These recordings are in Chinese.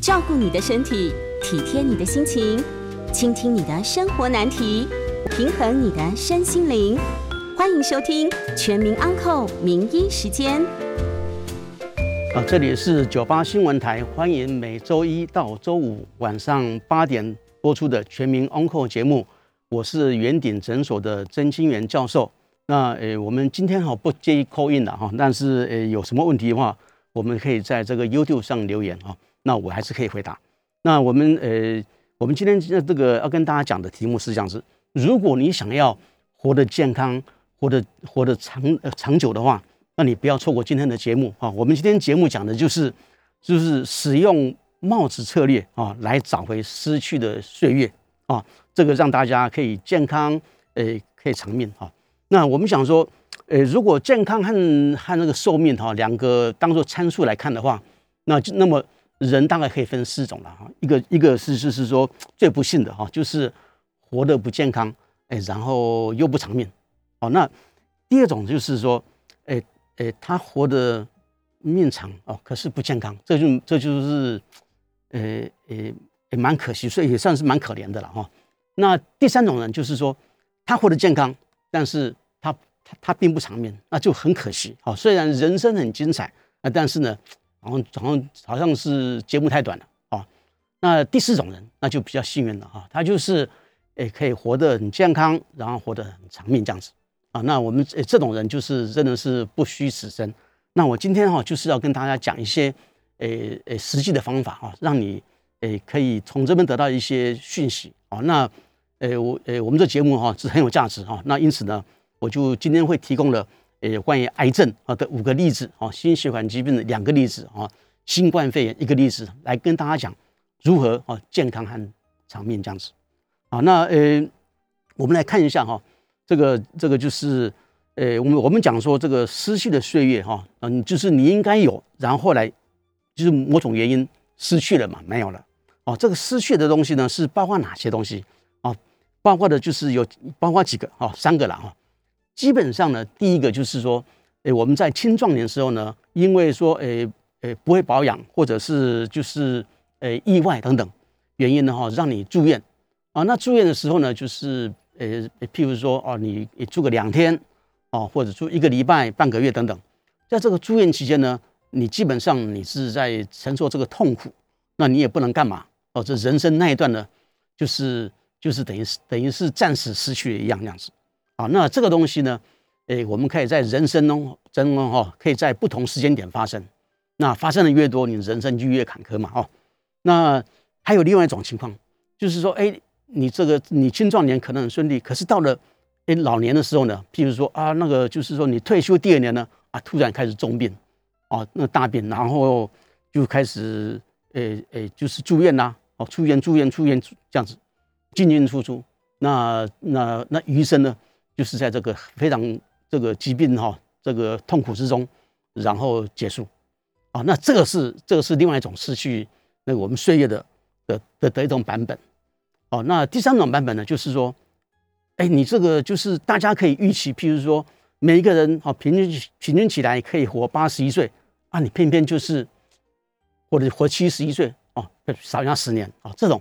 照顾你的身体，体贴你的心情，倾听你的生活难题，平衡你的身心灵。欢迎收听《全民安扣名医时间》。啊，这里是九八新闻台，欢迎每周一到周五晚上八点播出的《全民安扣节目。我是圆顶诊所的曾清源教授。那呃，我们今天哈不接 call in 了哈，但是呃有什么问题的话，我们可以在这个 YouTube 上留言哈，那我还是可以回答。那我们呃，我们今天这个要跟大家讲的题目是这样子：如果你想要活得健康、活得活得长呃长久的话，那你不要错过今天的节目啊。我们今天节目讲的就是就是使用帽子策略啊，来找回失去的岁月啊，这个让大家可以健康，呃，可以长命啊。那我们想说，呃，如果健康和和那个寿命哈两个当做参数来看的话，那就那么人大概可以分四种了哈。一个一个是就是说最不幸的哈，就是活得不健康，哎，然后又不长命。哦，那第二种就是说，哎哎，他活得命长哦，可是不健康，这就这就是，呃呃也蛮可惜，所以也算是蛮可怜的了哈。那第三种人就是说，他活得健康，但是他他他并不长命，那就很可惜。好，虽然人生很精彩啊，但是呢，然后好像好像是节目太短了啊。那第四种人那就比较幸运了哈，他就是诶可以活得很健康，然后活得很长命这样子啊。那我们诶这种人就是真的是不虚此生。那我今天哈就是要跟大家讲一些诶诶实际的方法哈，让你诶可以从这边得到一些讯息啊。那诶我诶我们这节目哈是很有价值哈。那因此呢。我就今天会提供了，呃，关于癌症啊的五个例子啊，心血管疾病的两个例子啊，新冠肺炎一个例子，来跟大家讲如何啊健康和长命这样子。啊，那呃，我们来看一下哈，这个这个就是，呃，我们我们讲说这个失去的岁月哈，嗯，就是你应该有，然后来就是某种原因失去了嘛，没有了。哦，这个失去的东西呢，是包括哪些东西啊？包括的就是有包括几个哈，三个了哈。基本上呢，第一个就是说，诶，我们在青壮年时候呢，因为说，诶，诶，不会保养，或者是就是，诶，意外等等原因呢，哈，让你住院啊。那住院的时候呢，就是，诶，譬如说，哦，你住个两天，哦，或者住一个礼拜、半个月等等，在这个住院期间呢，你基本上你是在承受这个痛苦，那你也不能干嘛，哦，这人生那一段呢，就是就是等于是等于是暂时失去了一样样子。啊，那这个东西呢，诶，我们可以在人生中，真的哈，可以在不同时间点发生。那发生的越多，你人生就越坎坷嘛，哦。那还有另外一种情况，就是说，哎，你这个你青壮年可能很顺利，可是到了哎老年的时候呢，譬如说啊，那个就是说你退休第二年呢，啊，突然开始重病，啊，那大病，然后就开始，诶诶，就是住院呐，哦，出院住院出院这样子，进进出出，那那那余生呢？就是在这个非常这个疾病哈，这个痛苦之中，然后结束，啊，那这个是这个是另外一种失去那个我们岁月的的的的一种版本，哦，那第三种版本呢，就是说，哎，你这个就是大家可以预期，譬如说每一个人哈，平均平均起来可以活八十一岁啊，你偏偏就是或者活七十一岁哦，少加十年啊，这种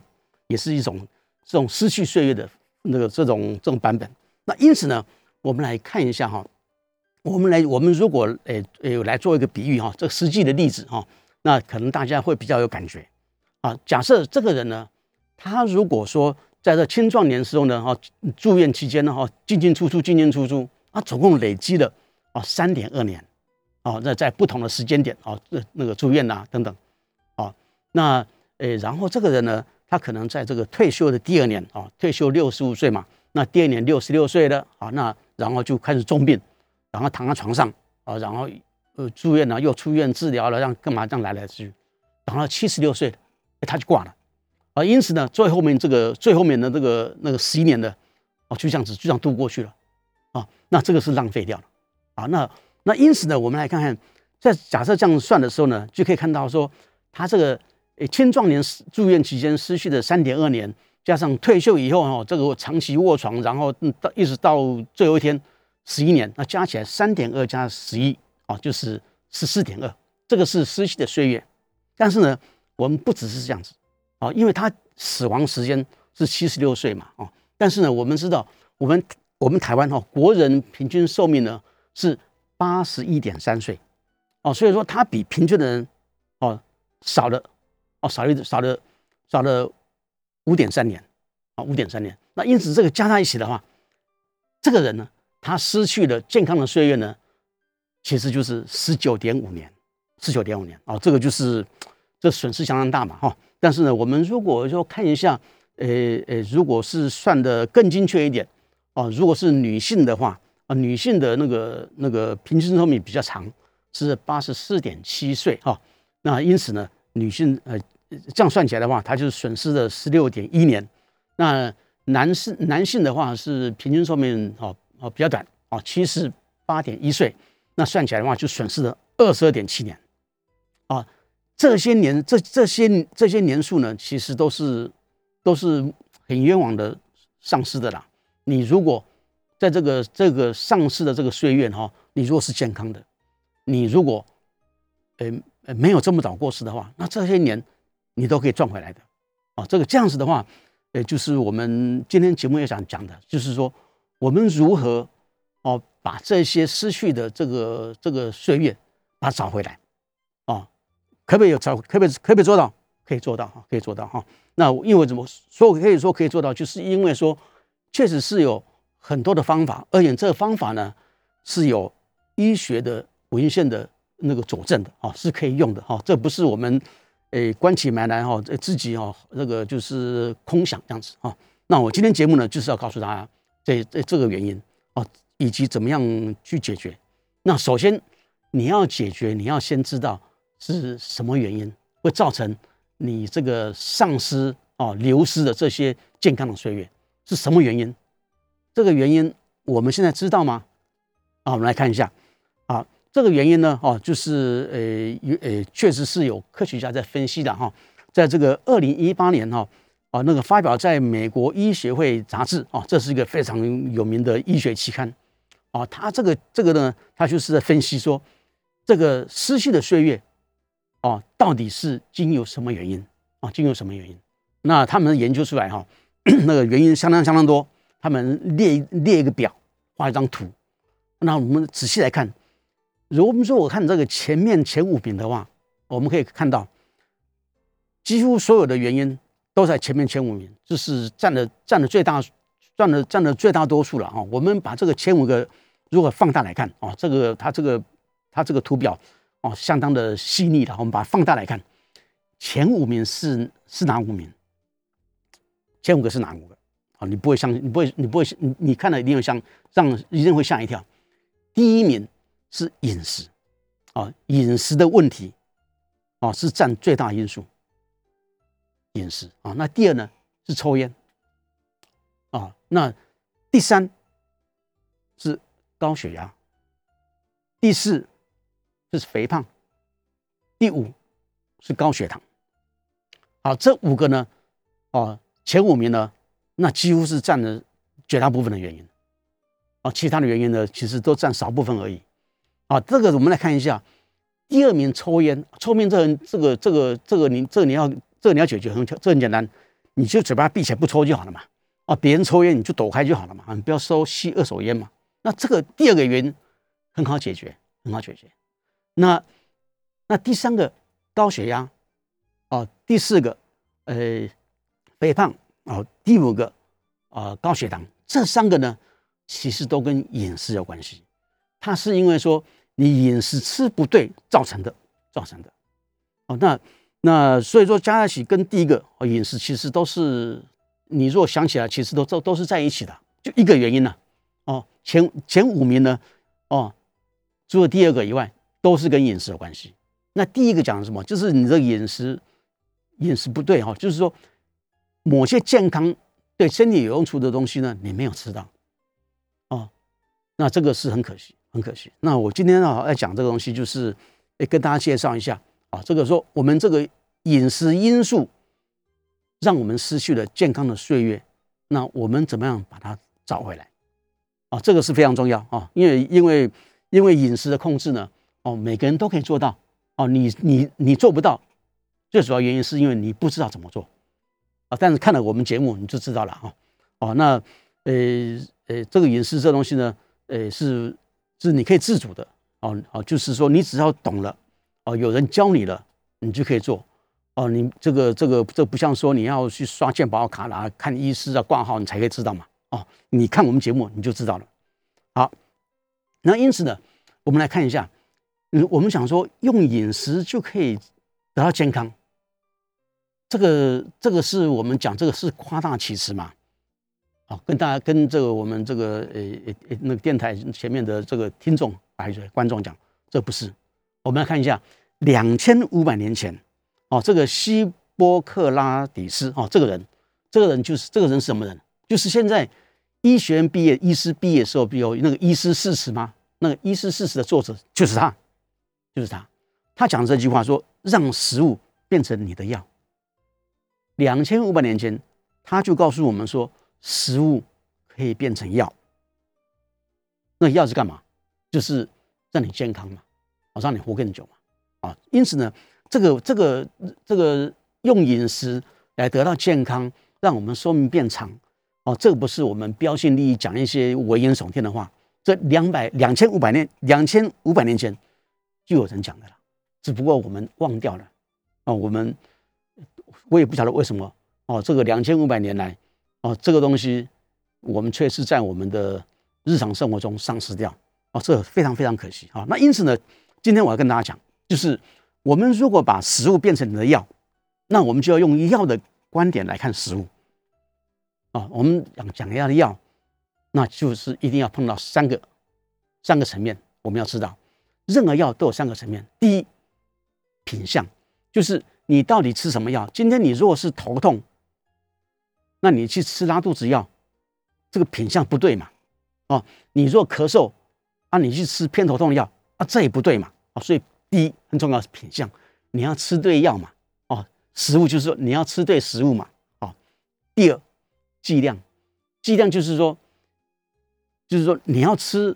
也是一种这种失去岁月的那个这种这种版本。那因此呢，我们来看一下哈，我们来，我们如果诶诶来做一个比喻哈，这实际的例子哈，那可能大家会比较有感觉啊。假设这个人呢，他如果说在这青壮年时候呢，哈，住院期间呢，哈，进进出出，进进出出，啊，总共累积了啊三点二年，啊，那在不同的时间点啊，那那个住院呐等等，啊，那诶，然后这个人呢，他可能在这个退休的第二年啊，退休六十五岁嘛。那第二年六十六岁了啊，那然后就开始重病，然后躺在床上啊，然后呃住院了，又出院治疗了，让干嘛这样来来去去，等到七十六岁，他就挂了啊。因此呢，最后面这个最后面的这个那个十一年的哦，就这样子就这样度过去了啊。那这个是浪费掉了啊。那那因此呢，我们来看看，在假设这样算的时候呢，就可以看到说，他这个诶青壮年住院期间失去的三点二年。加上退休以后哈，这个长期卧床，然后到一直到最后一天，十一年，那加起来三点二加十一啊，就是十四点二，这个是失去的岁月。但是呢，我们不只是这样子啊，因为他死亡时间是七十六岁嘛啊，但是呢，我们知道我们我们台湾哈国人平均寿命呢是八十一点三岁哦，所以说他比平均的人哦少了哦少了少了少了五点三年啊五点三年，那因此这个加在一起的话，这个人呢他失去了健康的岁月呢，其实就是十九点五年。十九点五年啊，这个就是这损失相当大嘛哈。但是呢，我们如果说看一下，呃呃，如果是算的更精确一点哦，如果是女性的话啊，女性的那个那个平均寿命比较长，是八十四点七岁哈。那因此呢，女性呃这样算起来的话，他就是损失了十六点一年。那男士男性的话是平均寿命哦哦比较短哦，七十八点一岁。那算起来的话，就损失了二十二点七年。啊，这些年这这些这些年数呢，其实都是都是很冤枉的丧失的啦。你如果在这个这个丧失的这个岁月哈，你如果是健康的，你如果呃呃没有这么早过世的话，那这些年你都可以赚回来的。啊，这个这样子的话，呃，就是我们今天节目也想讲的，就是说我们如何哦把这些失去的这个这个岁月把它找回来。啊可不可以有找？可不可以可不可以做到？可以做到哈，可以做到哈。那因为怎么说可以说可以做到，就是因为说确实是有很多的方法，而且这个方法呢是有医学的文献的那个佐证的啊，是可以用的哈。这不是我们诶关起门来哈自己哈那个就是空想这样子哈。那我今天节目呢就是要告诉大家这这这个原因啊，以及怎么样去解决。那首先你要解决，你要先知道。是什么原因会造成你这个丧失啊、流失的这些健康的岁月？是什么原因？这个原因我们现在知道吗？啊，我们来看一下啊，这个原因呢，哦，就是呃，有呃，确实是有科学家在分析的哈，在这个二零一八年哈啊，那个发表在美国医学会杂志啊，这是一个非常有名的医学期刊啊，他这个这个呢，他就是在分析说这个失去的岁月。哦，到底是经由什么原因啊？经由什么原因？那他们研究出来哈，那个原因相当相当多。他们列列一个表，画一张图。那我们仔细来看，如果我们说我看这个前面前五名的话，我们可以看到，几乎所有的原因都在前面前五名，就是占了占了最大占了占了最大多数了啊。我们把这个前五个如果放大来看啊，这个它这个它这个图表。哦，相当的细腻的，我们把它放大来看，前五名是是哪五名？前五个是哪五个？啊，你不会相信，你不会，你不会，你你看了一定会像让一定会吓一跳。第一名是饮食，啊，饮食的问题，啊，是占最大因素。饮食啊，那第二呢是抽烟，啊，那第三是高血压，第四。这是肥胖，第五是高血糖。好，这五个呢，哦，前五名呢，那几乎是占了绝大部分的原因。啊，其他的原因呢，其实都占少部分而已。啊，这个我们来看一下，第二名抽烟，抽烟这这个这个这个你这你要这你要解决很这很简单，你就嘴巴闭起来不抽就好了嘛。啊，别人抽烟你就躲开就好了嘛。啊，你不要收吸二手烟嘛。那这个第二个原因很好解决，很好解决。那那第三个高血压哦，第四个呃肥胖哦，第五个呃高血糖，这三个呢其实都跟饮食有关系。它是因为说你饮食吃不对造成的，造成的哦。那那所以说加在一起跟第一个哦饮食其实都是你若想起来，其实都都都是在一起的，就一个原因呢哦。前前五名呢哦，除了第二个以外。都是跟饮食有关系。那第一个讲的什么？就是你的饮食饮食不对哈，就是说某些健康对身体有用处的东西呢，你没有吃到哦，那这个是很可惜，很可惜。那我今天啊要讲这个东西，就是跟大家介绍一下啊，这个说我们这个饮食因素让我们失去了健康的岁月，那我们怎么样把它找回来啊？这个是非常重要啊，因为因为因为饮食的控制呢。哦，每个人都可以做到哦。你你你做不到，最主要原因是因为你不知道怎么做啊。但是看了我们节目你就知道了啊。哦，那呃呃，这个饮食这东西呢，呃是是你可以自主的哦哦，就是说你只要懂了哦，有人教你了，你就可以做哦。你这个这个这不像说你要去刷健保卡啦、看医师啊、挂号你才可以知道嘛。哦，你看我们节目你就知道了。好，那因此呢，我们来看一下，嗯，我们想说用饮食就可以得到健康，这个这个是我们讲这个是夸大其词嘛？好，跟大家跟这个我们这个呃呃那个电台前面的这个听众还是观众讲，这不是。我们来看一下，两千五百年前，哦，这个希波克拉底斯，哦，这个人，这个人就是这个人是什么人？就是现在医学院毕业、医师毕业时候，有那个医师四十吗？那个医师四十的作者就是他，就是他。他讲这句话说：“让食物变成你的药。”两千五百年前，他就告诉我们说，食物可以变成药。那药是干嘛？就是让你健康嘛，啊，让你活更久嘛，啊。因此呢，这个、这个、这个用饮食来得到健康，让我们寿命变长。哦，这个不是我们标新立异讲一些危言耸听的话。这两百两千五百年，两千五百年前就有人讲的了，只不过我们忘掉了。哦，我们我也不晓得为什么。哦，这个两千五百年来，哦，这个东西我们却是在我们的日常生活中丧失掉。哦，这非常非常可惜啊。那因此呢，今天我要跟大家讲，就是我们如果把食物变成你的药，那我们就要用药的观点来看食物。啊，我们讲讲药的药，那就是一定要碰到三个三个层面。我们要知道，任何药都有三个层面。第一，品相，就是你到底吃什么药。今天你如果是头痛，那你去吃拉肚子药，这个品相不对嘛？哦，你若咳嗽啊，你去吃偏头痛药啊，这也不对嘛？啊，所以第一很重要是品相，你要吃对药嘛？哦，食物就是说你要吃对食物嘛？哦，第二。剂量，剂量就是说，就是说你要吃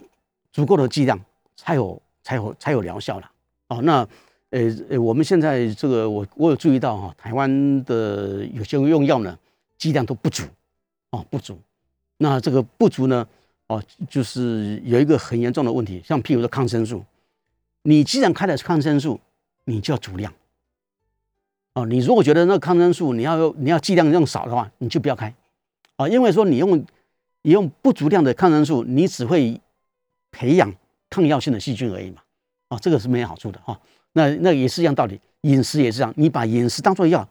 足够的剂量，才有才有才有疗效了。哦，那呃呃，我们现在这个我我有注意到哈，台湾的有些用药呢，剂量都不足，哦不足。那这个不足呢，哦就是有一个很严重的问题，像譬如说抗生素，你既然开的是抗生素，你就要足量。哦，你如果觉得那抗生素你要你要剂量用少的话，你就不要开。啊，因为说你用你用不足量的抗生素，你只会培养抗药性的细菌而已嘛。啊，这个是没有好处的哈。那那也是一样道理，饮食也是这样，你把饮食当做药，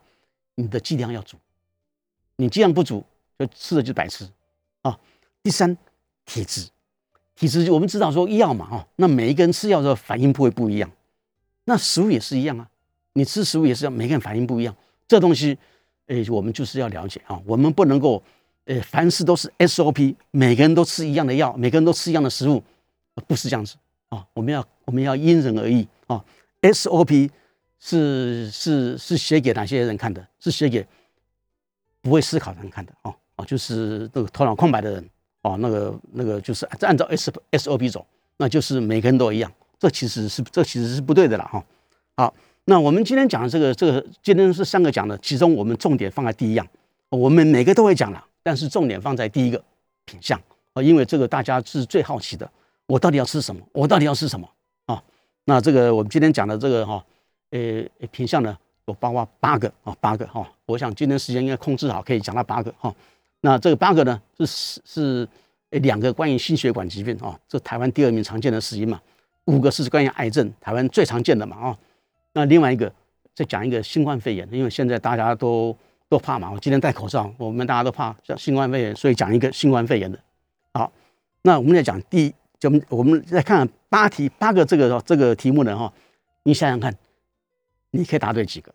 你的剂量要足，你剂量不足，就吃的就白吃。啊，第三，体质，体质我们知道说药嘛，哈，那每一个人吃药的反应不会不一样，那食物也是一样啊，你吃食物也是要每个人反应不一样，这东西，哎，我们就是要了解啊，我们不能够。呃，凡事都是 SOP，每个人都吃一样的药，每个人都吃一样的食物，不是这样子啊！我们要我们要因人而异啊！SOP 是是是写给哪些人看的？是写给不会思考的人看的啊啊！就是那个头脑空白的人啊，那个那个就是按照 S SOP 走，那就是每个人都一样，这其实是这其实是不对的了哈！好，那我们今天讲的这个这个今天是三个讲的，其中我们重点放在第一样，我们每个都会讲了。但是重点放在第一个品相啊，因为这个大家是最好奇的，我到底要吃什么？我到底要吃什么啊？那这个我们今天讲的这个哈，呃，品相呢包括八个啊，八个哈。我想今天时间应该控制好，可以讲到八个哈。那这个八个呢是是两个关于心血管疾病啊，这台湾第二名常见的死因嘛。五个是关于癌症，台湾最常见的嘛啊。那另外一个再讲一个新冠肺炎，因为现在大家都。都怕嘛？我今天戴口罩，我们大家都怕像新冠肺炎，所以讲一个新冠肺炎的。好，那我们来讲第一，就我们再看八题，八个这个这个题目呢哈，你想想看，你可以答对几个？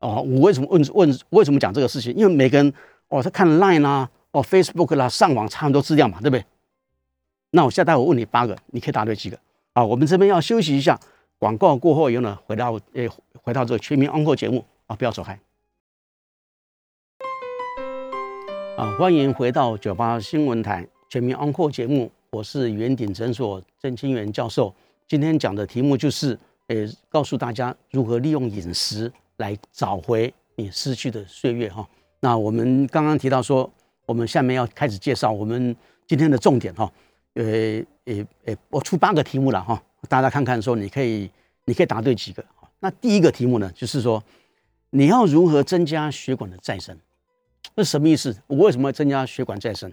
哦，我为什么问问为什么讲这个事情？因为每个人哦，他看 Line 啦，哦 Facebook 啦，上网差很多资料嘛，对不对？那我现在我问你八个，你可以答对几个？啊，我们这边要休息一下，广告过后以后呢，回到诶，回到这个全民安扣节目啊，不要走开。啊，欢迎回到九八新闻台全民安扩节目，我是圆顶诊所郑清源教授。今天讲的题目就是，呃，告诉大家如何利用饮食来找回你失去的岁月哈。那我们刚刚提到说，我们下面要开始介绍我们今天的重点哈。呃呃呃，我出八个题目了哈，大家看看说你可以你可以答对几个。那第一个题目呢，就是说你要如何增加血管的再生？这什么意思？我为什么要增加血管再生？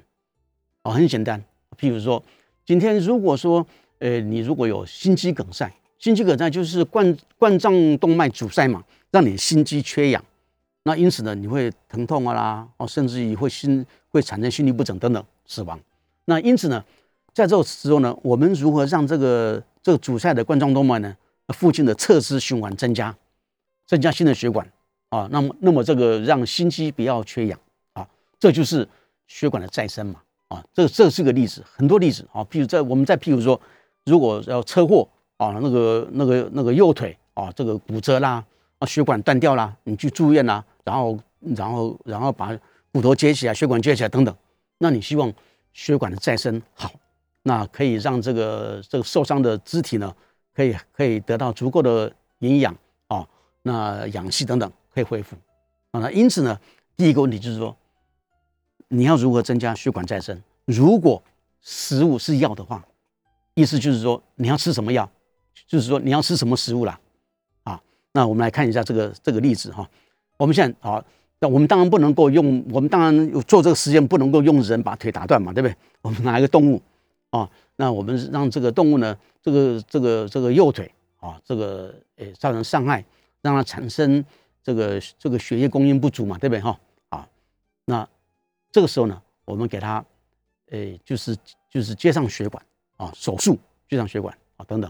哦，很简单，譬如说，今天如果说，呃，你如果有心肌梗塞，心肌梗塞就是冠冠状动脉阻塞嘛，让你心肌缺氧，那因此呢，你会疼痛啊啦，哦，甚至于会心会产生心律不整等等死亡。那因此呢，在这个时候呢，我们如何让这个这个阻塞的冠状动脉呢附近的侧支循环增加，增加新的血管啊？那么，那么这个让心肌不要缺氧啊，这就是血管的再生嘛。啊，这这是个例子，很多例子啊。譬如在我们再譬如说，如果要车祸啊，那个那个那个右腿啊，这个骨折啦，啊血管断掉啦，你去住院啦，然后然后然后把骨头接起来，血管接起来等等，那你希望血管的再生好，那可以让这个这个受伤的肢体呢，可以可以得到足够的营养啊，那氧气等等可以恢复啊。那因此呢，第一个问题就是说。你要如何增加血管再生？如果食物是药的话，意思就是说你要吃什么药，就是说你要吃什么食物啦。啊，那我们来看一下这个这个例子哈。我们现在啊，那我们当然不能够用，我们当然做这个实验不能够用人把腿打断嘛，对不对？我们拿一个动物啊，那我们让这个动物呢，这个这个这个右腿啊，这个诶造成伤害，让它产生这个这个血液供应不足嘛，对不对哈？啊，那。这个时候呢，我们给他，诶，就是就是接上血管啊，手术接上血管啊，等等。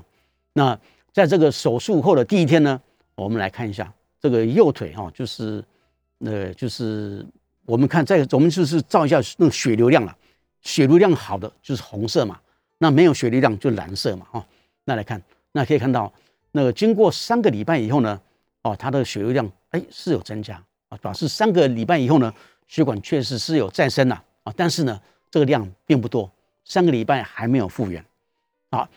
那在这个手术后的第一天呢，我们来看一下这个右腿哈，就是呃，就是我们看在我们就是照一下那个血流量了，血流量好的就是红色嘛，那没有血流量就蓝色嘛，哈。那来看，那可以看到那个经过三个礼拜以后呢，哦，它的血流量哎是有增加啊，表示三个礼拜以后呢。血管确实是有再生了啊，但是呢，这个量并不多，三个礼拜还没有复原啊。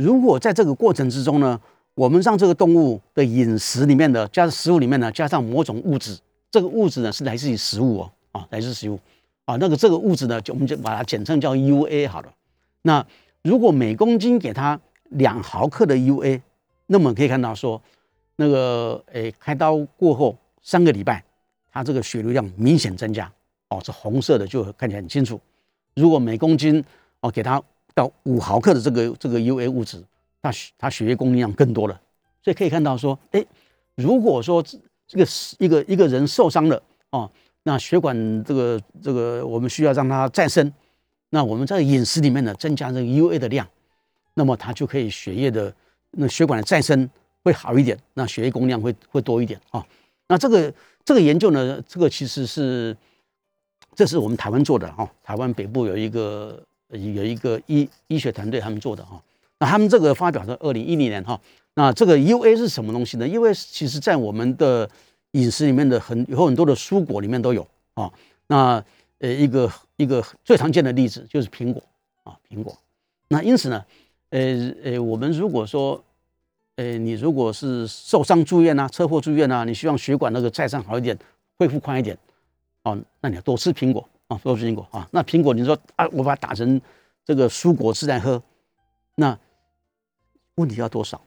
如果在这个过程之中呢，我们让这个动物的饮食里面的加食物里面呢加上某种物质，这个物质呢是来自于食物哦啊，来自食物啊，那个这个物质呢就我们就把它简称叫 UA 好了。那如果每公斤给它两毫克的 UA，那么可以看到说，那个诶开刀过后三个礼拜。它这个血流量明显增加，哦，这红色的，就看起来很清楚。如果每公斤哦给它到五毫克的这个这个 UA 物质，那它血液供应量更多了。所以可以看到说，哎，如果说这个一个一个人受伤了哦，那血管这个这个我们需要让它再生，那我们在饮食里面呢增加这个 UA 的量，那么它就可以血液的那血管的再生会好一点，那血液供应量会会多一点啊。那这个。这个研究呢，这个其实是，这是我们台湾做的哈，台湾北部有一个有一个医医学团队他们做的哈，那他们这个发表在二零一零年哈，那这个 U A 是什么东西呢？因为其实在我们的饮食里面的很有很多的蔬果里面都有啊，那呃一个一个最常见的例子就是苹果啊，苹果，那因此呢，呃呃我们如果说呃，你如果是受伤住院啊，车祸住院啊，你希望血管那个再上好一点，恢复快一点，哦，那你要多吃苹果。啊，都是苹果啊。那苹果你说啊，我把它打成这个蔬果汁来喝，那问题要多少？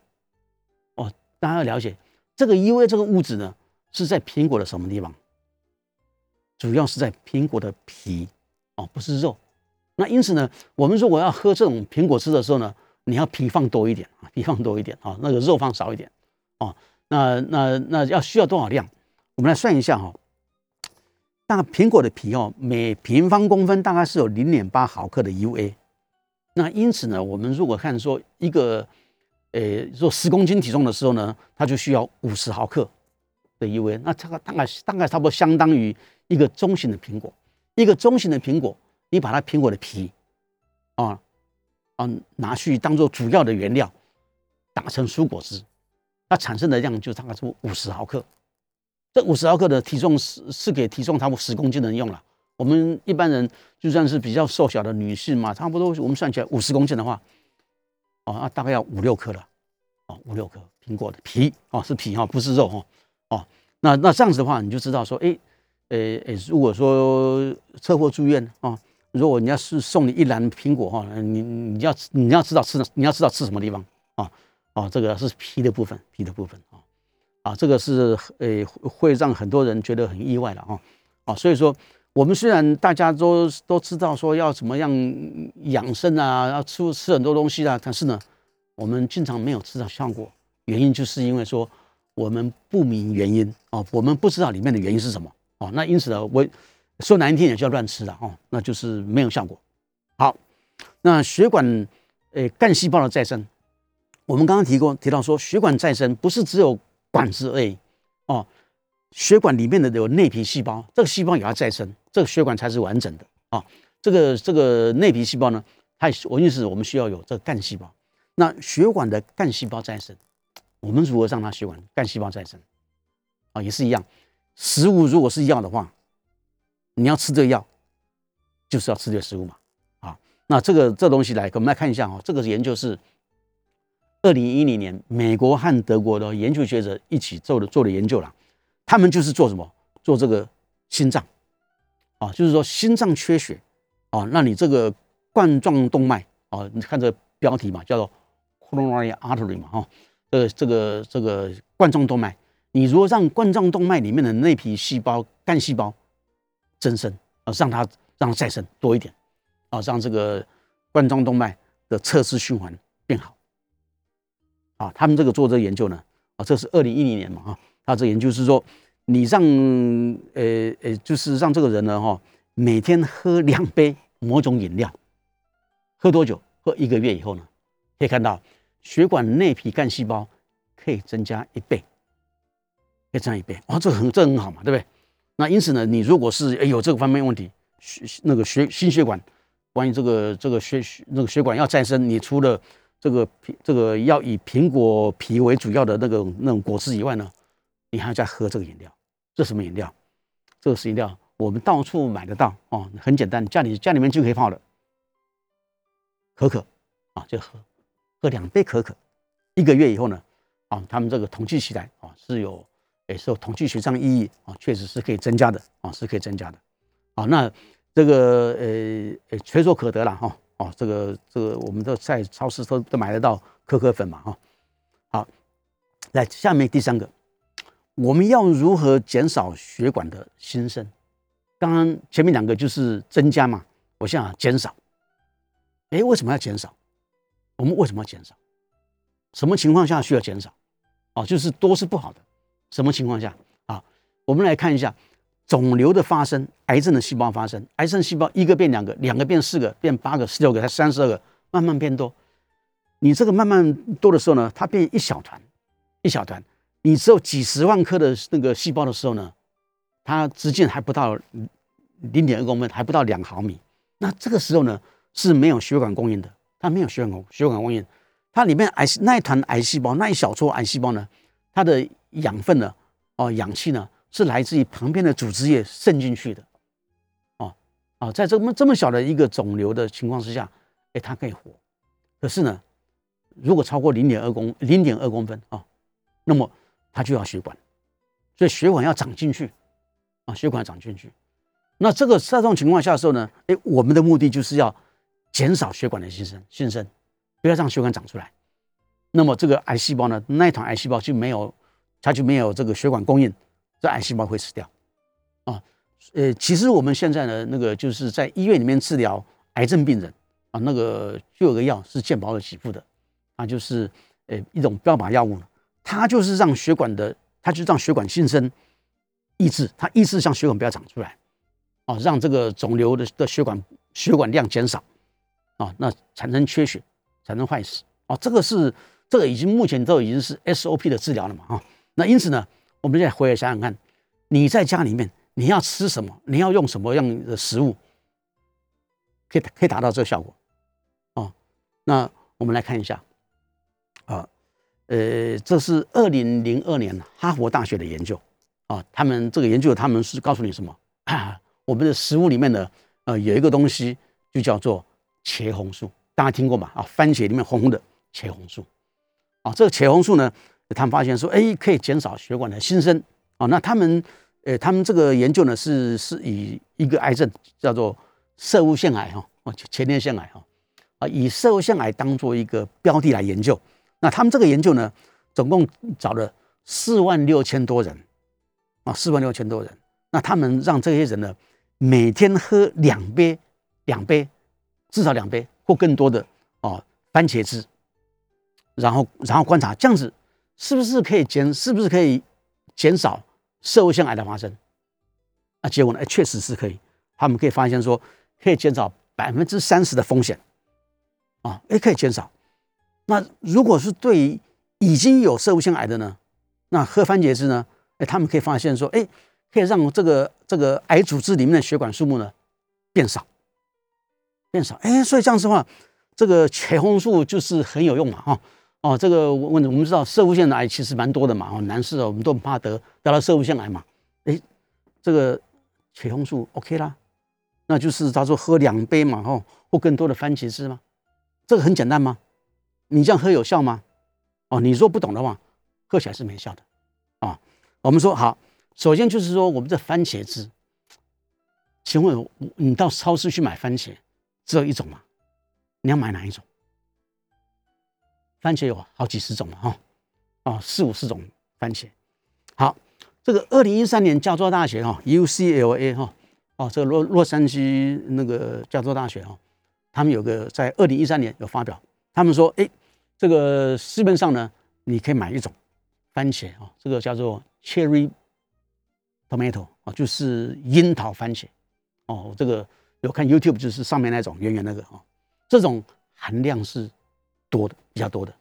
哦，大家要了解这个，因为这个物质呢是在苹果的什么地方？主要是在苹果的皮哦，不是肉。那因此呢，我们如果要喝这种苹果汁的时候呢？你要皮放多一点啊，皮放多一点啊，那个肉放少一点哦。那那那要需要多少量？我们来算一下哈。那苹果的皮哦，每平方公分大概是有零点八毫克的 UA。那因此呢，我们如果看说一个，呃，说十公斤体重的时候呢，它就需要五十毫克的 UA。那这个大概大概差不多相当于一个中型的苹果。一个中型的苹果，你把它苹果的皮啊。啊，拿去当做主要的原料，打成蔬果汁，它产生的量就大概是五十毫克。这五十毫克的体重是是给体重差不多十公斤的人用了。我们一般人就算是比较瘦小的女性嘛，差不多我们算起来五十公斤的话，哦，那大概要五六克了。哦，五六克苹果的皮，哦，是皮哈，不是肉哈。哦，那那这样子的话，你就知道说，哎，呃呃，如果说车祸住院啊，如果你要是送你一篮苹果哈，你你要你要知道吃，你要知道吃什么地方啊啊，这个是皮的部分，皮的部分啊，这个是呃会让很多人觉得很意外的啊啊，所以说我们虽然大家都都知道说要怎么样养生啊，要吃吃很多东西啊，但是呢，我们经常没有吃到效果，原因就是因为说。我们不明原因啊，我们不知道里面的原因是什么哦，那因此呢，我说难听点叫乱吃了哦，那就是没有效果。好，那血管诶干细胞的再生，我们刚刚提过提到说，血管再生不是只有管子而已哦，血管里面的有内皮细胞，这个细胞也要再生，这个血管才是完整的啊。这个这个内皮细胞呢，它我意思我们需要有这个干细胞，那血管的干细胞再生。我们如何让它血管干细胞再生啊？也是一样，食物如果是药的话，你要吃这个药，就是要吃这个食物嘛。啊，那这个这东西来，我们来看一下哈。这个研究是二零一零年美国和德国的研究学者一起做的做的研究了。他们就是做什么？做这个心脏啊，就是说心脏缺血啊，那你这个冠状动脉啊，你看这标题嘛，叫做 coronary artery 嘛，哈。呃，这个这个冠状动脉，你如果让冠状动脉里面的内皮细胞、干细胞增生啊，让它让它再生多一点啊，让这个冠状动脉的侧支循环变好啊。他们这个做这个研究呢啊，这是二零一零年嘛啊，他这研究是说，你让呃呃，就是让这个人呢哈，每天喝两杯某种饮料，喝多久？喝一个月以后呢，可以看到。血管内皮干细胞可以增加一倍，可以增加一倍哦，这很这很好嘛，对不对？那因此呢，你如果是有这个方面问题，血那个血心血管，关于这个这个血那个血管要再生，你除了这个这个要以苹果皮为主要的那个那种果汁以外呢，你还要再喝这个饮料。这什么饮料？这个是饮料，我们到处买得到哦，很简单，家里家里面就可以泡的可可啊，就喝。喝两杯可可，一个月以后呢，啊，他们这个统计起来啊是有，也是有统计学上意义啊，确实是可以增加的啊，是可以增加的，啊，那这个呃呃垂手可得了哈，哦，这个这个我们都在超市都都买得到可可粉嘛哈，好，来下面第三个，我们要如何减少血管的新生？刚刚前面两个就是增加嘛，我想减少，哎，为什么要减少？我们为什么要减少？什么情况下需要减少？哦，就是多是不好的。什么情况下啊？我们来看一下肿瘤的发生，癌症的细胞发生，癌症细胞一个变两个，两个变四个，变八个、十六个，才三十二个，慢慢变多。你这个慢慢多的时候呢，它变一小团，一小团。你只有几十万颗的那个细胞的时候呢，它直径还不到零点二公分，还不到两毫米。那这个时候呢，是没有血管供应的。它没有血管供血管供应，它里面癌那一团癌细胞那一小撮癌细胞呢，它的养分呢，哦，氧气呢，是来自于旁边的组织液渗进去的，哦，哦，在这么这么小的一个肿瘤的情况之下，哎，它可以活。可是呢，如果超过零点二公零点二公分啊，那么它就要血管，所以血管要长进去，啊，血管长进去。那这个在这种情况下的时候呢，哎，我们的目的就是要。减少血管的新生，新生，不要让血管长出来。那么这个癌细胞呢？那一团癌细胞就没有，它就没有这个血管供应，这癌细胞会死掉。啊，呃，其实我们现在呢，那个就是在医院里面治疗癌症病人啊，那个就有个药是健保的给付的，啊，就是呃一种标靶药物，它就是让血管的，它就让血管新生抑制，它抑制让血管不要长出来，啊，让这个肿瘤的的血管血管量减少。啊，那产生缺血，产生坏死啊，这个是这个已经目前都已经是 SOP 的治疗了嘛啊，那因此呢，我们再回来想想看，你在家里面你要吃什么，你要用什么样的食物，可以可以达到这个效果啊？那我们来看一下啊，呃，这是二零零二年哈佛大学的研究啊，他们这个研究他们是告诉你什么啊？我们的食物里面的，呃，有一个东西就叫做。茄红素，大家听过吗？啊，番茄里面红红的茄红素，啊，这个茄红素呢，他们发现说，哎，可以减少血管的新生，哦，那他们，呃，他们这个研究呢是是以一个癌症叫做射物腺癌哈，哦，前列腺癌哈，啊，以射物腺癌当做一个标的来研究。那他们这个研究呢，总共找了四万六千多人，啊，四万六千多人。那他们让这些人呢，每天喝两杯，两杯，至少两杯或更多的哦番茄汁，然后然后观察这样子是不是可以减，是不是可以减少射物腺癌的发生？啊，结果呢，哎，确实是可以。他们可以发现说，可以减少百分之三十的风险，啊，哎，可以减少。那如果是对于已经有射物腺癌的呢，那喝番茄汁呢，哎，他们可以发现说，哎。可以让这个这个癌组织里面的血管数目呢变少，变少，哎，所以这样子的话，这个茄红素就是很有用嘛，哈，哦，这个我我们知道射物腺癌其实蛮多的嘛，哦，男士哦，我们都很怕得得到射物腺癌嘛，哎，这个血红素 OK 啦，那就是他说喝两杯嘛，哈，或更多的番茄汁吗？这个很简单吗？你这样喝有效吗？哦，你说不懂的话，喝起来是没效的，啊，我们说好。首先就是说，我们这番茄汁，请问你到超市去买番茄，只有一种吗？你要买哪一种？番茄有好几十种嘛，哈，哦，四五十种番茄。好，这个二零一三年加州大学哈 UCLA 哈，哦，这个洛洛杉矶那个加州大学哈，他们有个在二零一三年有发表，他们说，哎，这个市面上呢，你可以买一种番茄啊，这个叫做 Cherry。tomato 啊，就是樱桃番茄哦，这个有看 YouTube 就是上面那种圆圆那个啊，这种含量是多的，比较多的，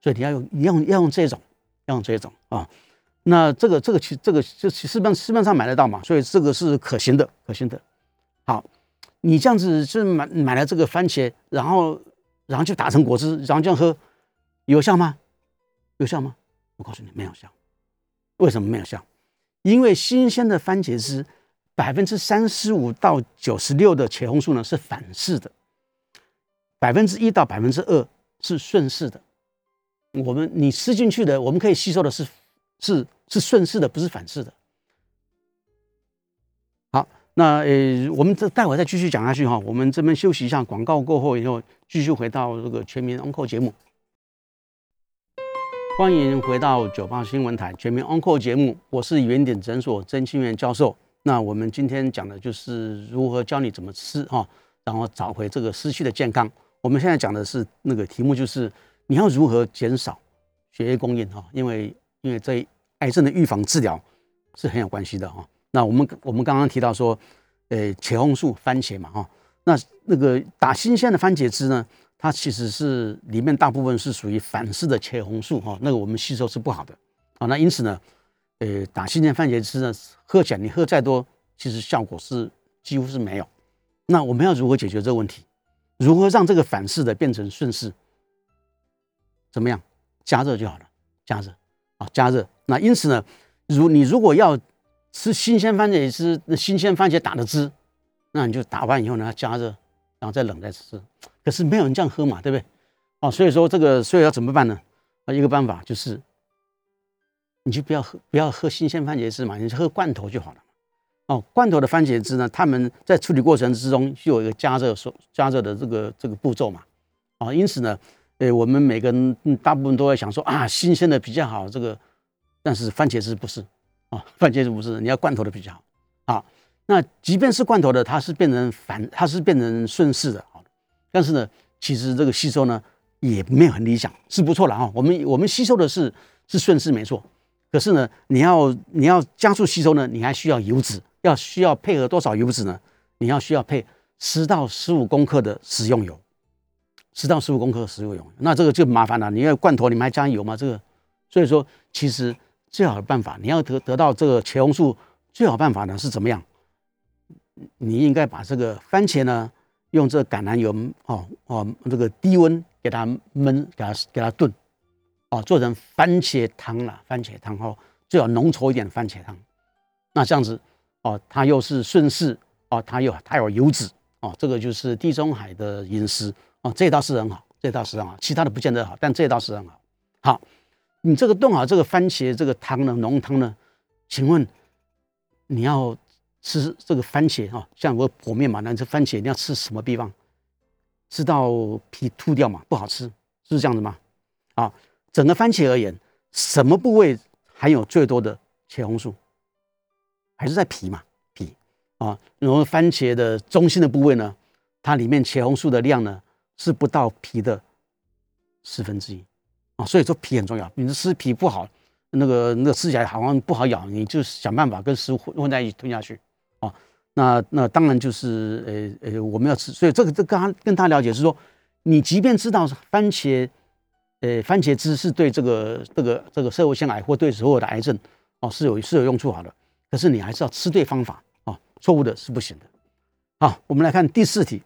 所以你要用，要用要用这种，要用这种啊。那这个这个其这个就市面市面上买得到嘛，所以这个是可行的，可行的。好，你这样子是买买了这个番茄，然后然后就打成果汁，然后这样喝，有效吗？有效吗？我告诉你，没有效。为什么没有效？因为新鲜的番茄汁，百分之三十五到九十六的茄红素呢是反式的，百分之一到百分之二是顺势的。我们你吃进去的，我们可以吸收的是是是顺势的，不是反式的。好，那呃，我们这待会再继续讲下去哈。我们这边休息一下，广告过后以后，继续回到这个全民 Uncle 节目。欢迎回到九八新闻台全民 Uncle 节目，我是原点诊所曾清源教授。那我们今天讲的就是如何教你怎么吃哈，然后找回这个失去的健康。我们现在讲的是那个题目，就是你要如何减少血液供应哈，因为因为这癌症的预防治疗是很有关系的哈。那我们我们刚刚提到说，呃，茄红素番茄嘛哈，那那个打新鲜的番茄汁呢？它其实是里面大部分是属于反式的茄红素哈，那个我们吸收是不好的啊。那因此呢，呃，打新鲜番茄汁呢，喝起来你喝再多，其实效果是几乎是没有。那我们要如何解决这个问题？如何让这个反式的变成顺势？怎么样？加热就好了，加热啊，加热。那因此呢，如你如果要吃新鲜番茄汁，那新鲜番茄打的汁，那你就打完以后呢，加热，然后再冷再吃。可是没有人这样喝嘛，对不对？哦，所以说这个，所以要怎么办呢？啊，一个办法就是，你就不要喝，不要喝新鲜番茄汁嘛，你就喝罐头就好了。哦，罐头的番茄汁呢，他们在处理过程之中就有一个加热、所加热的这个这个步骤嘛。啊，因此呢，呃，我们每个人大部分都在想说啊，新鲜的比较好，这个，但是番茄汁不是啊，番茄汁不是，你要罐头的比较好。好，那即便是罐头的，它是变成反，它是变成顺势的。但是呢，其实这个吸收呢也没有很理想，是不错了哈。我们我们吸收的是是顺势没错，可是呢，你要你要加速吸收呢，你还需要油脂，要需要配合多少油脂呢？你要需要配十到十五公克的食用油，十到十五公克的食用油，那这个就麻烦了。你要罐头里面还加油吗？这个，所以说其实最好的办法，你要得得到这个茄红素，最好办法呢是怎么样？你应该把这个番茄呢。用这个橄榄油哦哦，这个低温给它焖，给它给它炖，哦，做成番茄汤了。番茄汤哦，最好浓稠一点的番茄汤。那这样子哦，它又是顺势哦，它又它有油脂哦，这个就是地中海的饮食哦，这道是很好，这道是很好，其他的不见得好，但这道是很好。好，你这个炖好这个番茄这个汤呢，浓汤呢，请问你要吃这个番茄哈，像我和面嘛，那这番茄你要吃什么地方？吃到皮吐掉嘛，不好吃，是这样子吗？啊，整个番茄而言，什么部位含有最多的茄红素？还是在皮嘛，皮啊。然后番茄的中心的部位呢，它里面茄红素的量呢是不到皮的四分之一啊。所以说皮很重要，你吃皮不好，那个那个吃起来好像不好咬，你就想办法跟食物混混在一起吞下去啊。那那当然就是呃呃我们要吃，所以这个这跟他跟他了解是说，你即便知道番茄。呃，番茄汁是对这个这个这个社会腺癌或对所有的癌症哦是有是有用处好的，可是你还是要吃对方法啊，错误的是不行的。好，我们来看第四题，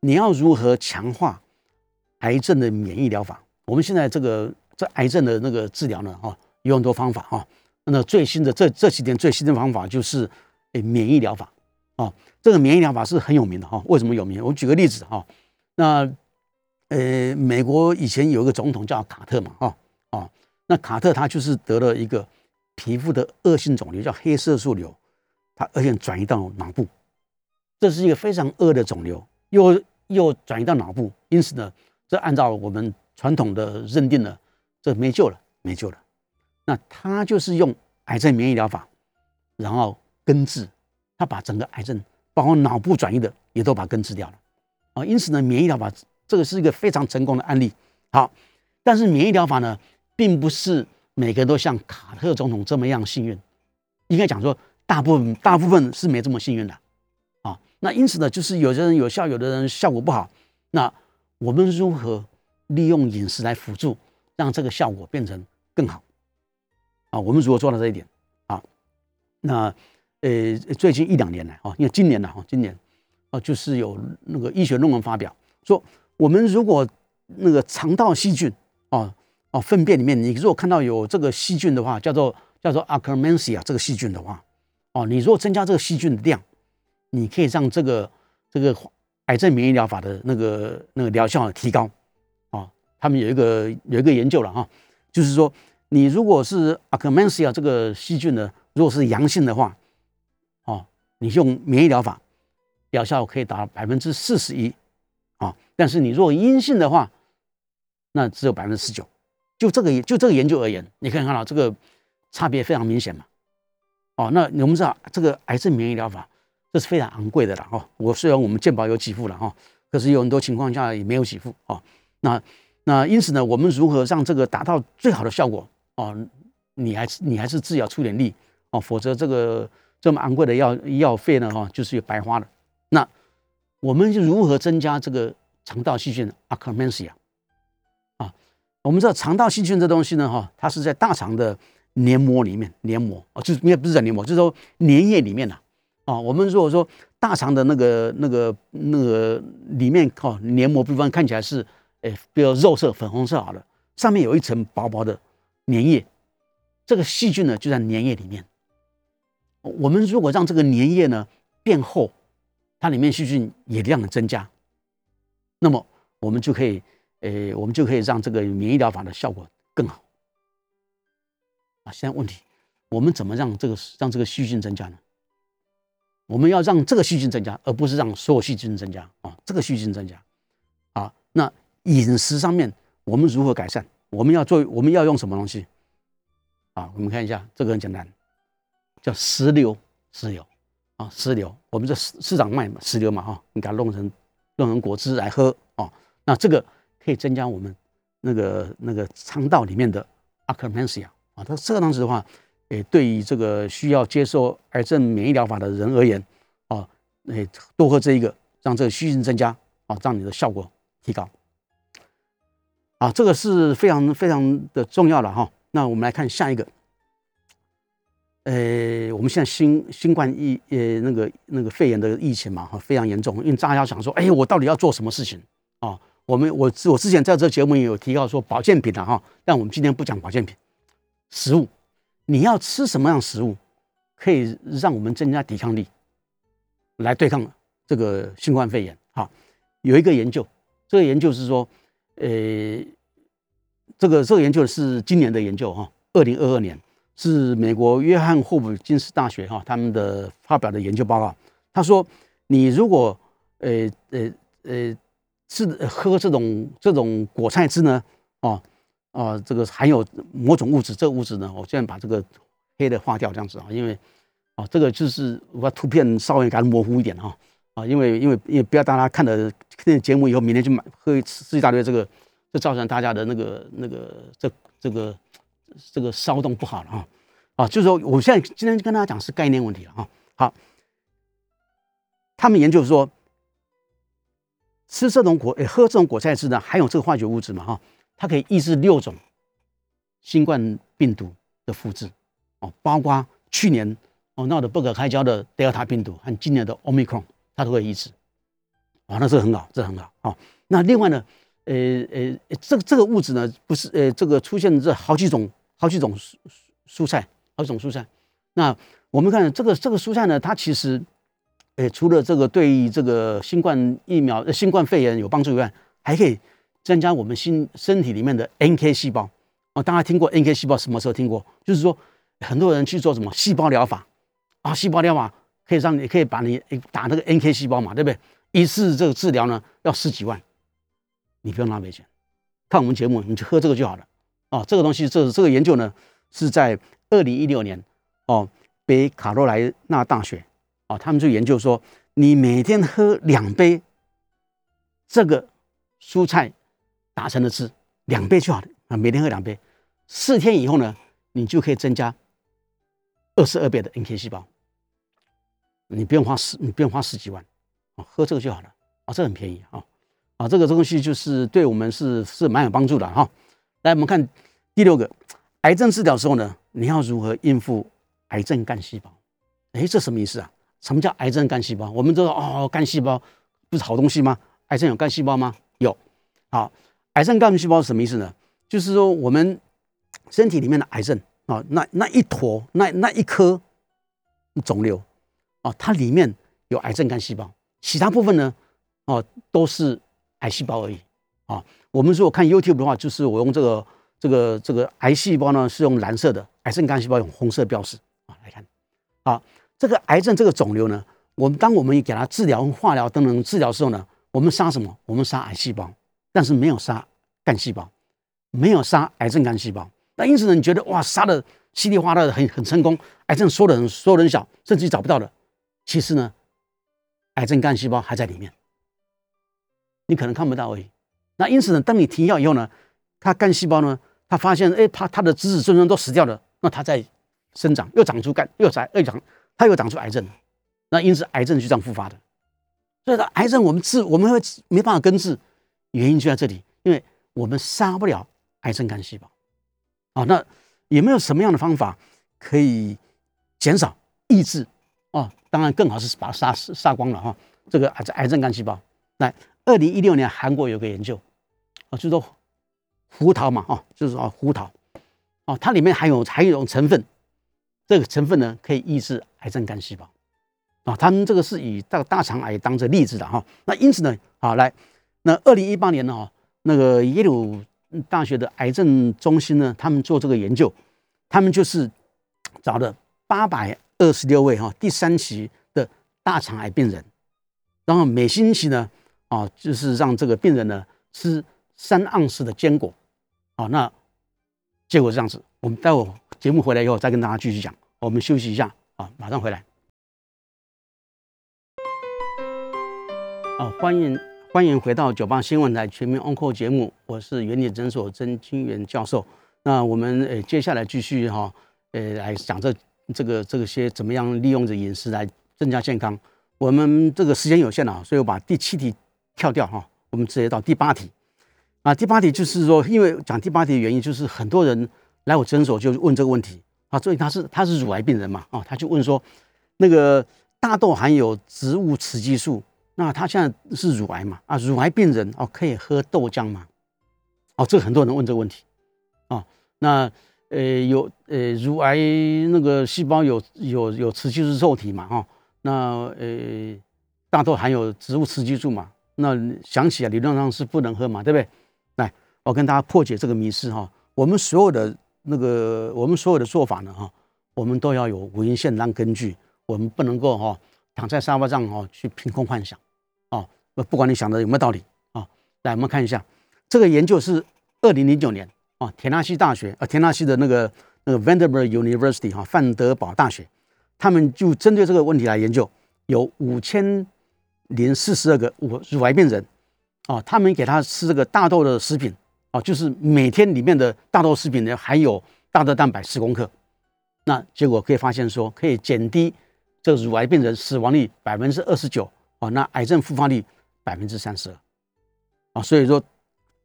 你要如何强化癌症的免疫疗法？我们现在这个这癌症的那个治疗呢，哈，有很多方法哈。那最新的这这几年最新的方法就是诶免疫疗法啊，这个免疫疗法是很有名的哈。为什么有名？我举个例子哈，那。呃，美国以前有一个总统叫卡特嘛，哈啊，那卡特他就是得了一个皮肤的恶性肿瘤，叫黑色素瘤，它而且转移到脑部，这是一个非常恶的肿瘤，又又转移到脑部，因此呢，这按照我们传统的认定呢，这没救了，没救了。那他就是用癌症免疫疗法，然后根治，他把整个癌症，包括脑部转移的，也都把根治掉了啊。因此呢，免疫疗法。这个是一个非常成功的案例，好，但是免疫疗法呢，并不是每个人都像卡特总统这么样幸运，应该讲说，大部分大部分是没这么幸运的，啊，那因此呢，就是有些人有效，有的人效果不好，那我们如何利用饮食来辅助，让这个效果变成更好，啊，我们如何做到这一点，啊，那呃，最近一两年来，啊，因为今年呢，哈，今年，啊，就是有那个医学论文发表说。我们如果那个肠道细菌啊哦粪便里面，你如果看到有这个细菌的话，叫做叫做 Akkermansia 这个细菌的话，哦，你如果增加这个细菌的量，你可以让这个这个癌症免疫疗法的那个那个疗效提高。哦，他们有一个有一个研究了哈，就是说你如果是 Akkermansia 这个细菌呢，如果是阳性的话，哦，你用免疫疗法，疗效可以达到百分之四十一。啊，但是你如果阴性的话，那只有百分之十九。就这个就这个研究而言，你可以看到这个差别非常明显嘛。哦，那我们知道这个癌症免疫疗法这是非常昂贵的了哈。我虽然我们健保有给付了哈，可是有很多情况下也没有给付啊。那那因此呢，我们如何让这个达到最好的效果哦？你还是你还是自己要出点力哦，否则这个这么昂贵的药医药费呢哈，就是白花了。那。我们如何增加这个肠道细菌 Akkermansia 啊？我们知道肠道细菌这东西呢，哈，它是在大肠的黏膜里面，黏膜啊，就是也不是在黏膜，就是说粘液里面呐。啊，我们如果说大肠的那个、那个、那个里面哦，黏膜部分看起来是，哎，比如肉色、粉红色好了，上面有一层薄薄的粘液，这个细菌呢就在粘液里面。我们如果让这个粘液呢变厚。它里面细菌也量的增加，那么我们就可以，呃，我们就可以让这个免疫疗法的效果更好。啊，现在问题，我们怎么让这个让这个细菌增加呢？我们要让这个细菌增加，而不是让所有细菌增加啊，这个细菌增加。啊，那饮食上面我们如何改善？我们要做，我们要用什么东西？啊，我们看一下，这个很简单，叫石榴，石榴啊。石榴，我们这市市长卖，石榴嘛，哈，你给它弄成弄成果汁来喝哦。那这个可以增加我们那个那个肠道里面的 Akkermansia 啊。它这个当时的话，诶，对于这个需要接受癌症免疫疗法的人而言，啊，诶，多喝这一个，让这个细菌增加啊，让你的效果提高。啊，这个是非常非常的重要了哈。那我们来看下一个。呃，我们现在新新冠疫呃那个那个肺炎的疫情嘛哈非常严重，因为大家想说，哎，我到底要做什么事情啊？我们我我之前在这节目也有提到说保健品的哈，但我们今天不讲保健品，食物，你要吃什么样食物可以让我们增加抵抗力，来对抗这个新冠肺炎？哈，有一个研究，这个研究是说，呃，这个这个研究是今年的研究哈，二零二二年。是美国约翰霍普金斯大学哈他们的发表的研究报告。他说，你如果呃呃呃是喝这种这种果菜汁呢，哦哦，这个含有某种物质，这个物质呢，我现在把这个黑的化掉这样子啊，因为啊这个就是我把图片稍微给它模糊一点哈啊，因为因为因为不要大家看了这节目以后，明天就买喝一吃一大堆这个。这造成大家的那个、那个、这、这个、这个骚动不好了啊！啊，就是说，我现在今天跟大家讲是概念问题了啊。好，他们研究说，吃这种果、喝这种果菜汁呢，含有这个化学物质嘛哈，它可以抑制六种新冠病毒的复制哦，包括去年哦闹得不可开交的德尔塔病毒和今年的奥密克戎，它都会抑制。啊，那这很好，这很好啊。那另外呢？呃呃，这个这个物质呢，不是呃，这个出现这好几种好几种蔬蔬菜，好几种蔬菜。那我们看这个这个蔬菜呢，它其实，诶，除了这个对于这个新冠疫苗、新冠肺炎有帮助以外，还可以增加我们心身体里面的 NK 细胞。哦，大家听过 NK 细胞？什么时候听过？就是说，很多人去做什么细胞疗法啊？细胞疗法可以让你可以把你打那个 NK 细胞嘛，对不对？一次这个治疗呢，要十几万。你不用浪费钱，看我们节目，你就喝这个就好了。哦，这个东西，这这个研究呢，是在二零一六年，哦，北卡罗来纳大学，哦，他们就研究说，你每天喝两杯这个蔬菜打成的汁，两杯就好了啊，每天喝两杯，四天以后呢，你就可以增加二十二倍的 NK 细胞，你不用花十，你不用花十几万，啊，喝这个就好了，啊，这很便宜啊。啊，这个东西就是对我们是是蛮有帮助的哈。来，我们看第六个，癌症治疗时候呢，你要如何应付癌症干细胞？哎，这什么意思啊？什么叫癌症干细胞？我们知道哦，干细胞不是好东西吗？癌症有干细胞吗？有。好，癌症干细胞是什么意思呢？就是说我们身体里面的癌症啊，那那一坨那那一颗肿瘤啊，它里面有癌症干细胞，其他部分呢，哦，都是。癌细胞而已啊！我们如果看 YouTube 的话，就是我用这个这个这个癌细胞呢，是用蓝色的；癌症干细胞用红色标示啊。来看，啊，这个癌症这个肿瘤呢，我们当我们给它治疗、化疗等等治疗的时候呢，我们杀什么？我们杀癌细胞，但是没有杀干细胞，没有杀癌症干细胞。那因此呢，你觉得哇，杀的稀里哗啦的很很成功，癌症缩的很缩的很小，甚至于找不到了。其实呢，癌症干细胞还在里面。你可能看不到而已。那因此呢，当你停药以后呢，它干细胞呢，它发现，哎，它它的子子孙孙都死掉了，那它在生长，又长出干，又长又长，它又长出癌症。那因此癌症就这样复发的。所以说，癌症我们治，我们会没办法根治，原因就在这里，因为我们杀不了癌症干细胞。啊，那有没有什么样的方法可以减少、抑制？哦，当然更好是把它杀死杀光了哈。这个癌癌症干细胞来。二零一六年，韩国有个研究，啊，就是说胡桃嘛，啊，就是说胡桃，啊，它里面含有含有一种成分，这个成分呢可以抑制癌症干细胞，啊，他们这个是以大大肠癌当着例子的哈。那因此呢，好来，那二零一八年呢，哈，那个耶鲁大学的癌症中心呢，他们做这个研究，他们就是找了八百二十六位哈第三期的大肠癌病人，然后每星期呢。啊，就是让这个病人呢吃三盎司的坚果，啊，那结果是这样子。我们待会节目回来以后再跟大家继续讲。我们休息一下啊，马上回来。啊，欢迎欢迎回到九八新闻台全民 Uncle 节目，我是原理诊所曾清源教授。那我们呃接下来继续哈，呃来讲这这个这个些怎么样利用着饮食来增加健康。我们这个时间有限了，所以我把第七题。跳掉哈，我们直接到第八题啊。第八题就是说，因为讲第八题的原因，就是很多人来我诊所就问这个问题啊。所以他是他是乳癌病人嘛啊，他就问说，那个大豆含有植物雌激素，那他现在是乳癌嘛啊？乳癌病人哦，可以喝豆浆吗？哦，这很多人问这个问题啊。那呃有呃乳癌那个细胞有有有雌激素受体嘛哈？那呃大豆含有植物雌激素嘛？那想起来理论上是不能喝嘛，对不对？来，我跟大家破解这个迷思哈。我们所有的那个我们所有的做法呢，哈，我们都要有文献当根据，我们不能够哈躺在沙发上哈去凭空幻想，啊，不管你想的有没有道理啊。来，我们看一下这个研究是二零零九年啊，田纳西大学啊，田纳西的那个那个 Vanderbilt University 哈，范德堡大学，他们就针对这个问题来研究，有五千零四十二个乳乳癌病人，啊，他们给他吃这个大豆的食品。啊，就是每天里面的大豆食品呢，含有大豆蛋白十公克，那结果可以发现说，可以减低这乳癌病人死亡率百分之二十九啊，那癌症复发率百分之三十二啊，所以说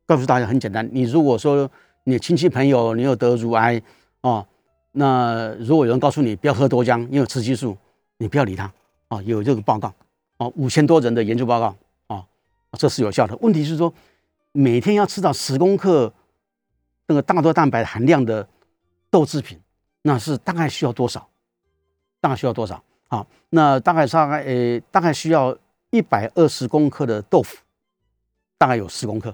告诉大家很简单，你如果说你亲戚朋友你有得乳癌啊，那如果有人告诉你不要喝多浆，因为雌激素，你不要理他啊，有这个报告啊，五千多人的研究报告啊，这是有效的。问题是说。每天要吃到十公克那个大豆蛋白含量的豆制品，那是大概需要多少？大概需要多少？好，那大概大概呃，大概需要一百二十公克的豆腐，大概有十公克。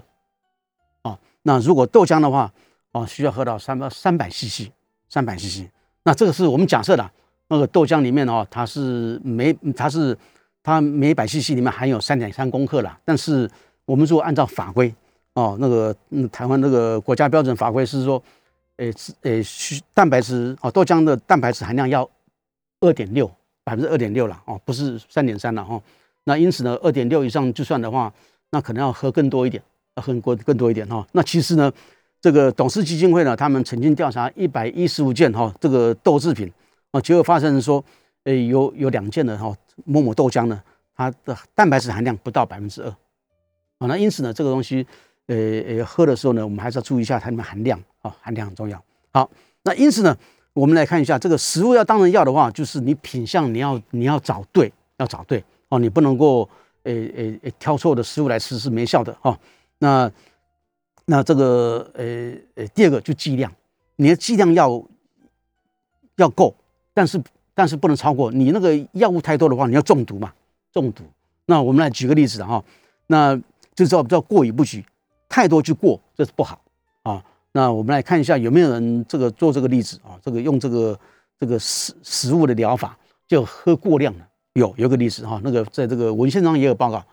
啊，那如果豆浆的话，啊，需要喝到三百三百 CC，三百 CC。那这个是我们假设的，那个豆浆里面的话，它是每它是它每百 CC 里面含有三点三公克了。但是我们如果按照法规，哦，那个嗯，台湾那个国家标准法规是说，诶，诶，需蛋白质哦，豆浆的蛋白质含量要二点六百分之二点六了哦，不是三点三了哈。那因此呢，二点六以上就算的话，那可能要喝更多一点，要喝更更多一点哈。那其实呢，这个董事基金会呢，他们曾经调查一百一十五件哈这个豆制品啊，结果发生说，诶，有有两件的哈某某豆浆呢，它的蛋白质含量不到百分之二啊。那因此呢，这个东西。呃呃，喝的时候呢，我们还是要注意一下它里面含量啊，含量很重要。好，那因此呢，我们来看一下这个食物要当成药的话，就是你品相你要你要找对，要找对哦，你不能够呃呃呃挑错的食物来吃是没效的哈。那那这个呃呃，第二个就剂量，你的剂量要要够，但是但是不能超过，你那个药物太多的话，你要中毒嘛，中毒。那我们来举个例子哈，那就叫叫过犹不及。太多就过，这是不好啊。那我们来看一下有没有人这个做这个例子啊？这个用这个这个食食物的疗法就喝过量了。有有个例子哈，那个在这个文献上也有报告。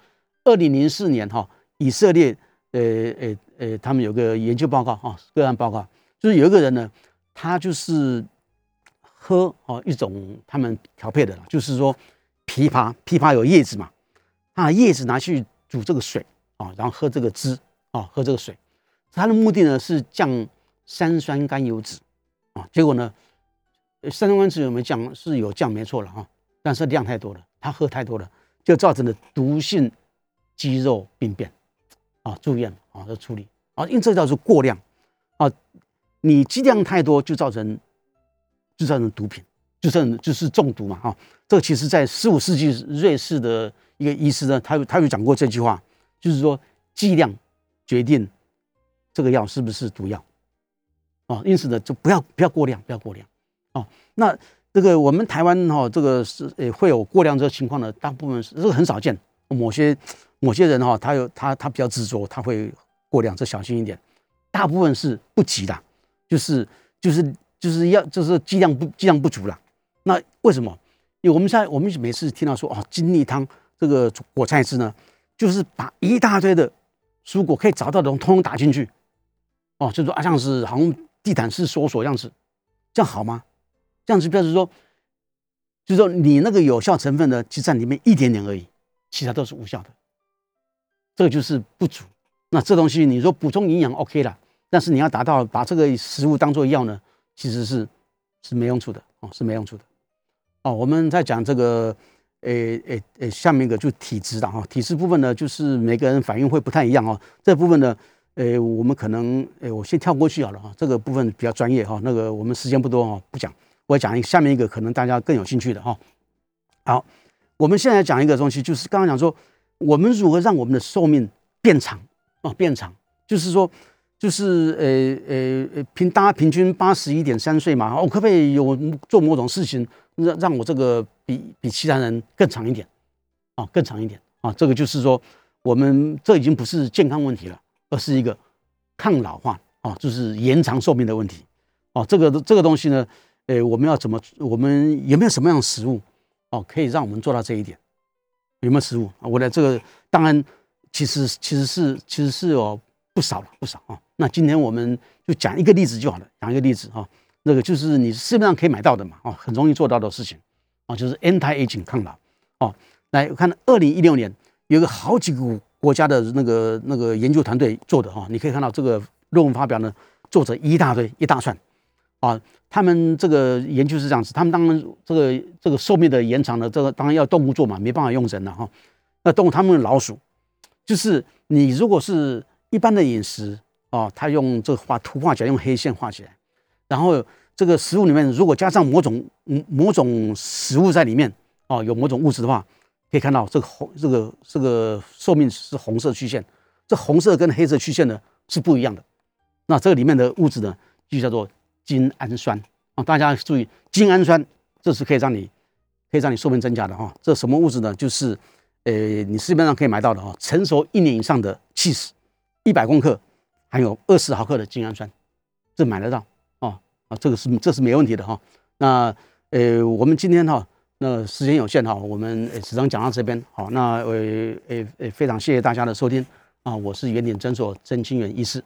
二零零四年哈，以色列呃呃呃，他们有个研究报告哈，个案报告，就是有一个人呢，他就是喝哦一种他们调配的，就是说枇杷，枇杷有叶子嘛，把叶子拿去煮这个水啊，然后喝这个汁。啊，喝这个水，它的目的呢是降三酸甘油脂啊。结果呢，三酸甘油脂有没有降？是有降，没错了哈。但是量太多了，他喝太多了，就造成了毒性肌肉病变啊，住院啊，要处理啊。因为这叫做过量啊，你剂量太多就造成就造成毒品，就造成就是中毒嘛哈。这个其实在十五世纪瑞士的一个医师呢，他他有讲过这句话，就是说剂量。决定这个药是不是毒药啊？因此呢，就不要不要过量，不要过量啊。那这个我们台湾哈，这个是呃会有过量这个情况的，大部分是这个很少见。某些某些人哈，他有他他比较执着，他会过量，这小心一点。大部分是不急的，就是就是就是要就是剂量不剂量不足了。那为什么？因为我们现在我们每次听到说哦，金利汤这个果菜汁呢，就是把一大堆的。蔬果可以找到的，通通打进去，哦，就说啊，像是好像地毯式搜索样子，这样好吗？这样子表示说，就是说你那个有效成分呢，就占里面一点点而已，其他都是无效的，这个就是不足。那这东西你说补充营养 OK 了，但是你要达到把这个食物当做药呢，其实是是没用处的哦，是没用处的。哦，我们在讲这个。诶诶诶，下面一个就体质的哈，体质部分呢，就是每个人反应会不太一样哦。这部分呢，诶，我们可能诶，我先跳过去好了哈。这个部分比较专业哈，那个我们时间不多哈，不讲。我讲一下面一个可能大家更有兴趣的哈。好，我们现在讲一个东西，就是刚刚讲说，我们如何让我们的寿命变长啊，变长，就是说。就是呃呃呃平大家平均八十一点三岁嘛，我可不可以有做某种事情让让我这个比比其他人更长一点啊，更长一点啊？这个就是说，我们这已经不是健康问题了，而是一个抗老化啊，就是延长寿命的问题哦，这个这个东西呢，呃，我们要怎么？我们有没有什么样的食物哦，可以让我们做到这一点？有没有食物啊？我的这个当然，其实其实是其实是哦不少了不少啊。那今天我们就讲一个例子就好了，讲一个例子啊，那个就是你市面上可以买到的嘛，哦，很容易做到的事情啊，就是 anti aging 抗老哦。来我看二零一六年有个好几个国家的那个那个研究团队做的哈，你可以看到这个论文发表呢，作者一大堆一大串啊。他们这个研究是这样子，他们当然这个这个寿命的延长呢，这个当然要动物做嘛，没办法用人了哈。那动物他们老鼠，就是你如果是一般的饮食哦，他用这个画图画起来，用黑线画起来，然后这个食物里面如果加上某种某种食物在里面哦，有某种物质的话，可以看到这个红这个这个寿命是红色曲线，这红色跟黑色曲线呢是不一样的。那这个里面的物质呢，就叫做。精氨酸啊，大家注意，精氨酸这是可以让你可以让你寿命增加的哈。这什么物质呢？就是呃，你市面上可以买到的哈，成熟一年以上的 cheese，一百克含有二十毫克的精氨酸，这买得到啊，这个是这是没问题的哈。那呃，我们今天哈，那时间有限哈，我们只能讲到这边好。那呃呃呃，非常谢谢大家的收听啊，我是圆点诊所曾清源医师。